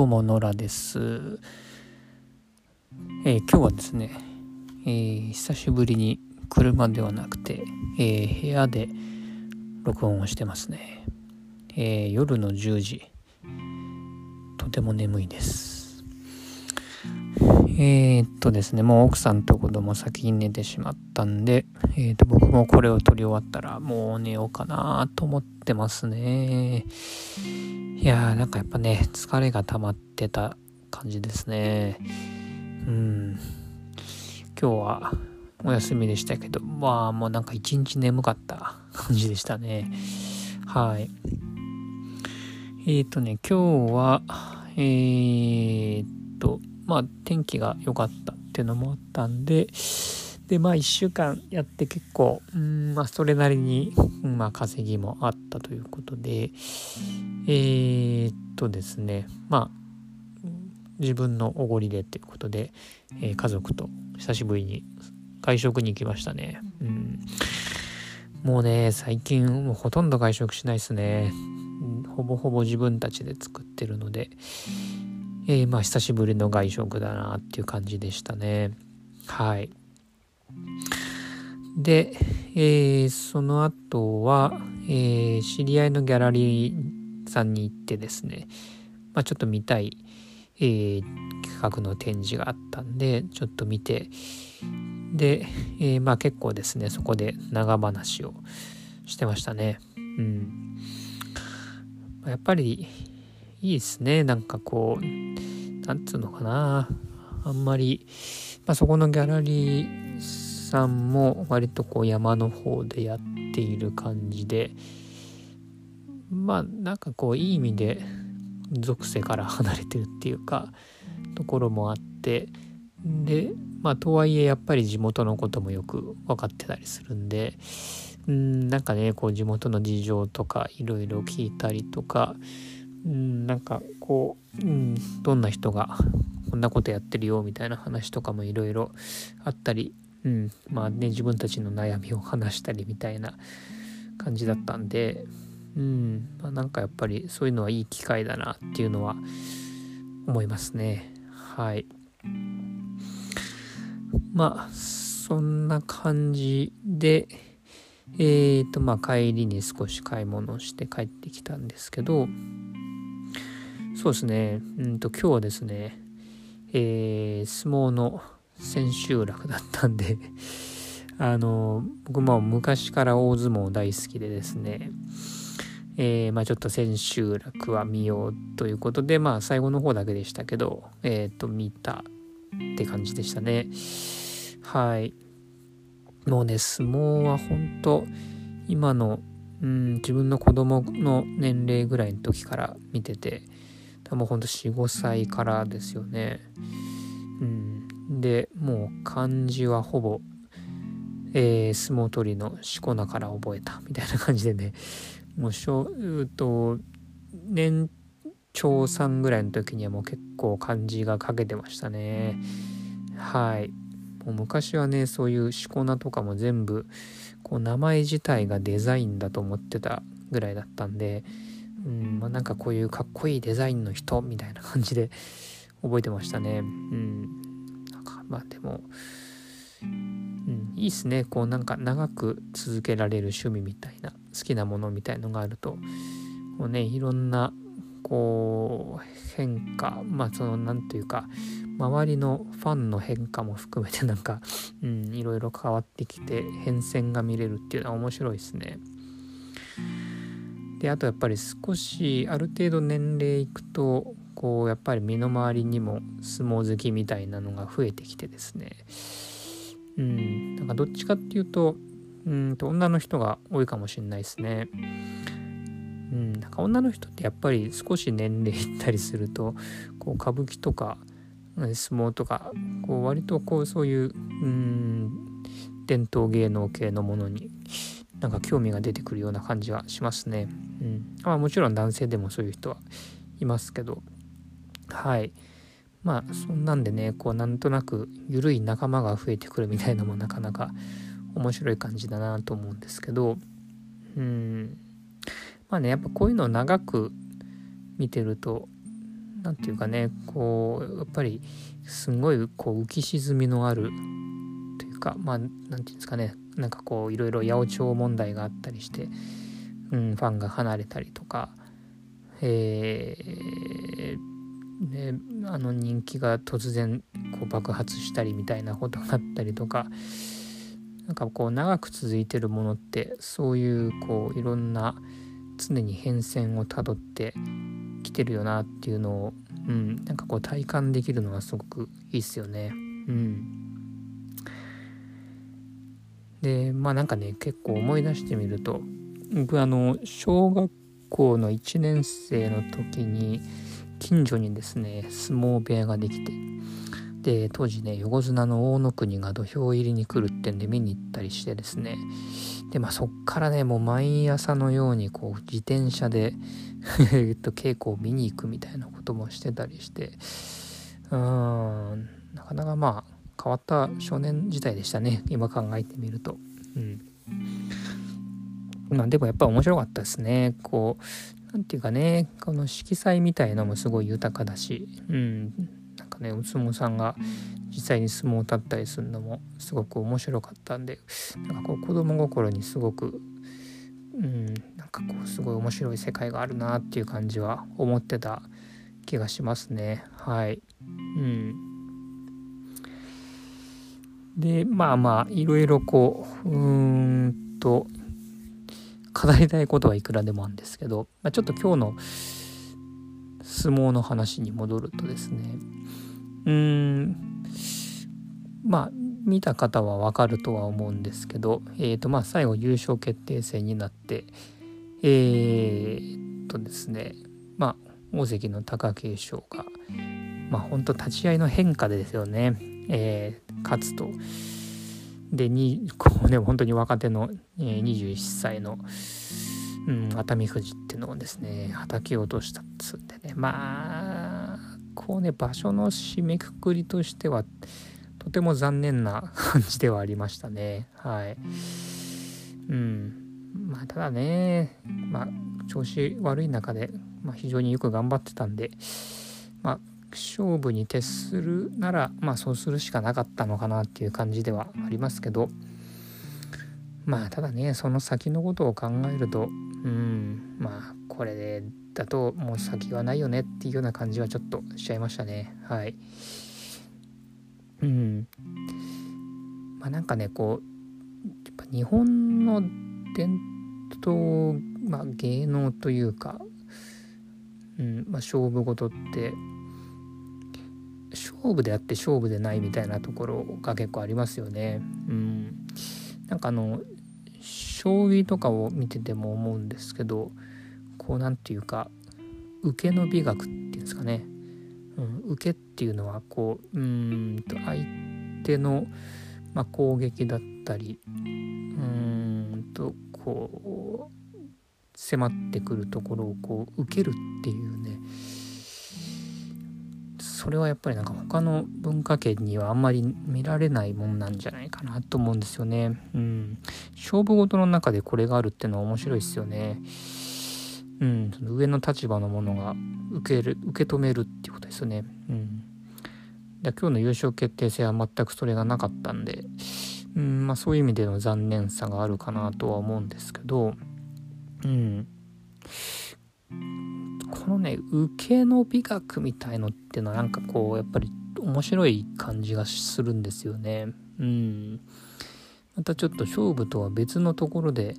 どうも、ノラです。えー、今日はですね、えー、久しぶりに車ではなくて、えー、部屋で録音をしてますね。え夜の10時、とても眠いです。え、っとですね、もう奥さんと子供先に寝てしまったんで、えー、と僕もこれを撮り終わったらもう寝ようかなと思ってますね。いやーなんかやっぱね、疲れが溜まってた感じですね。うん。今日はお休みでしたけど、まあもうなんか一日眠かった感じでしたね。はい。えっ、ー、とね、今日は、えー、っと、まあ天気が良かったっていうのもあったんで、で、まあ1週間やって結構、うん、まあそれなりに、まあ稼ぎもあったということで、えー、っとですね、まあ自分のおごりでっていうことで、えー、家族と久しぶりに外食に行きましたね。うん。もうね、最近もうほとんど外食しないですね。ほぼほぼ自分たちで作ってるので、えー、まあ久しぶりの外食だなっていう感じでしたね。はい。で、えー、その後は、えー、知り合いのギャラリーさんに行ってですね、まあ、ちょっと見たい、えー、企画の展示があったんで、ちょっと見て、で、えー、まあ結構ですね、そこで長話をしてましたね。うん。やっぱりいいですね。なんかこう、なんつうのかな。あんまり、まあ、そこのギャラリーさんも割とこう山の方でやっている感じでまあなんかこういい意味で属性から離れてるっていうかところもあってでまあとはいえやっぱり地元のこともよく分かってたりするんでうんなんかねこう地元の事情とかいろいろ聞いたりとかうんなんかこう、うん、どんな人がこんなことやってるよみたいな話とかもいろいろあったりうん、まあね自分たちの悩みを話したりみたいな感じだったんで、うんまあ、なんかやっぱりそういうのはいい機会だなっていうのは思いますね。はい。まあそんな感じでえっ、ー、とまあ帰りに少し買い物をして帰ってきたんですけどそうですね。うんと今日はですねえー、相撲の千秋楽だったんで あの僕も昔から大相撲大好きでですねえー、まあちょっと千秋楽は見ようということでまあ最後の方だけでしたけどえっ、ー、と見たって感じでしたね。はい。もうね相撲は本当今のうん自分の子供の年齢ぐらいの時から見てて多分ほんと45歳からですよね。うん。でもう漢字はほぼ、えー、相撲取りのしこ名から覚えたみたいな感じでね。もうしょうと年長さんぐらいの時にはもう結構漢字が書けてましたね。はい。もう昔はねそういうしこ名とかも全部こう名前自体がデザインだと思ってたぐらいだったんでうんまあ、なんかこういうかっこいいデザインの人みたいな感じで 覚えてましたね。うん。まあでも、うん、いいっすね。こうなんか長く続けられる趣味みたいな好きなものみたいのがあるとこうねいろんなこう変化まあその何というか周りのファンの変化も含めてなんか、うん、いろいろ変わってきて変遷が見れるっていうのは面白いですね。であとやっぱり少しある程度年齢いくとこうやっぱり身の回りにも相撲好きみたいなのが増えてきてですね。うん。なんかどっちかっていうとうんと女の人が多いかもしれないですね。うん、なんか女の人ってやっぱり少し年齢いったりするとこう歌舞伎とか相撲とかこう割とこうそういううん伝統芸能系のものになんか興味が出てくるような感じはしますね。うん、まあもちろん男性でもそういう人はいますけど。はい。まあそんなんでねこうなんとなく緩い仲間が増えてくるみたいのもなかなか面白い感じだなと思うんですけど。うん。まあねやっぱこういうのを長く見てると何て言うかねこうやっぱりすごいこう浮き沈みのあるかまあ何て言うんですかねなんかこういろいろ八百長問題があったりして、うん、ファンが離れたりとか、えー、ね、あの人気が突然こう爆発したりみたいなことがあったりとかなんかこう長く続いてるものってそういうこういろんな常に変遷をたどってきてるよなっていうのを、うん、なんかこう体感できるのはすごくいいっすよね。うん、でまあなんかね結構思い出してみると僕あの小学校の1年生の時に近所にですね相撲部屋ができてで当時ね横綱の大野国が土俵入りに来るってんで見に行ったりしてですね。でまあそっからねもう毎朝のようにこう自転車でえっと稽古を見に行くみたいなこともしてたりしてうーんなかなかまあ変わった少年時代でしたね。今考えてみると。うん。まあでもやっぱ面白かったですね。こう何て言うかね。この色彩みたいのもすごい豊かだし。うん。なんかねお相撲さんが実際に相撲を立ったりするのもすごく面白かったんで。なんかこう子供心にすごくうん。なんかこうすごい面白い世界があるなっていう感じは思ってた気がしますね。はい。うん。でまあまあいろいろこううーんと語りたいことはいくらでもあるんですけど、まあ、ちょっと今日の相撲の話に戻るとですねうーんまあ見た方はわかるとは思うんですけど、えーとまあ、最後優勝決定戦になってえー、っとですねまあ大関の貴景勝がまあ本当立ち合いの変化でですよね、えー、勝つと。でにこうね本当に若手の、えー、21歳の、うん、熱海富士っていうのをですねはたき落としたっつうんでね。まあこうね場所の締めくくりとしてはとても残念な感じではありましたね。はい。うん。まあただねまあ調子悪い中で、まあ、非常によく頑張ってたんでまあ勝負に徹するならまあそうするしかなかったのかなっていう感じではありますけど。まあただねその先のことを考えるとうんまあこれでだともう先はないよねっていうような感じはちょっとしちゃいましたね。はい。うん。まあなんかねこうやっぱ日本の伝統、まあ、芸能というか、うんまあ、勝負事って勝負であって勝負でないみたいなところが結構ありますよね。うん、なんかあの将棋とかを見てても思うんですけどこう何て言うか受けの美学っていうんですかね、うん、受けっていうのはこううんと相手の、まあ、攻撃だったりうんとこう迫ってくるところをこう受けるっていうそれはやっぱりなんか他の文化圏にはあんまり見られないもんなんじゃないかなと思うんですよね。うん。勝負事の中でこれがあるってのは面白いですよね。うん、その上の立場のものが受ける受け止めるっていうことですよね。うん、で今日の優勝決定戦は全くそれがなかったんで、うんまあ、そういう意味での残念さがあるかなとは思うんですけど、うん、このね受けの美学みたいのっていうのはなんかこうやっぱり面白い感じがするんですよね。うん、またちょっと勝負とは別のところで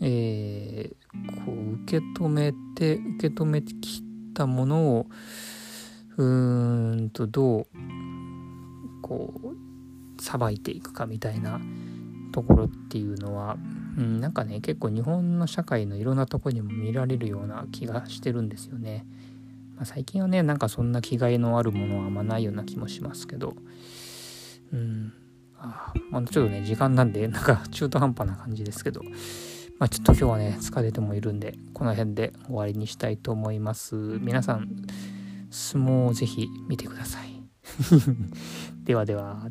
えー、こう受け止めて受け止めてきたものをうーんとどうこうさばいていくかみたいなところっていうのは、うん、なんかね結構日本の社会のいろんなとこにも見られるような気がしてるんですよね。まあ、最近はねなんかそんな気概のあるものはあんまないような気もしますけどうんあまあちょっとね時間なんでなんか中途半端な感じですけどまあ、ちょっと今日はね、疲れてもいるんで、この辺で終わりにしたいと思います。皆さん、相撲をぜひ見てください。ではでは。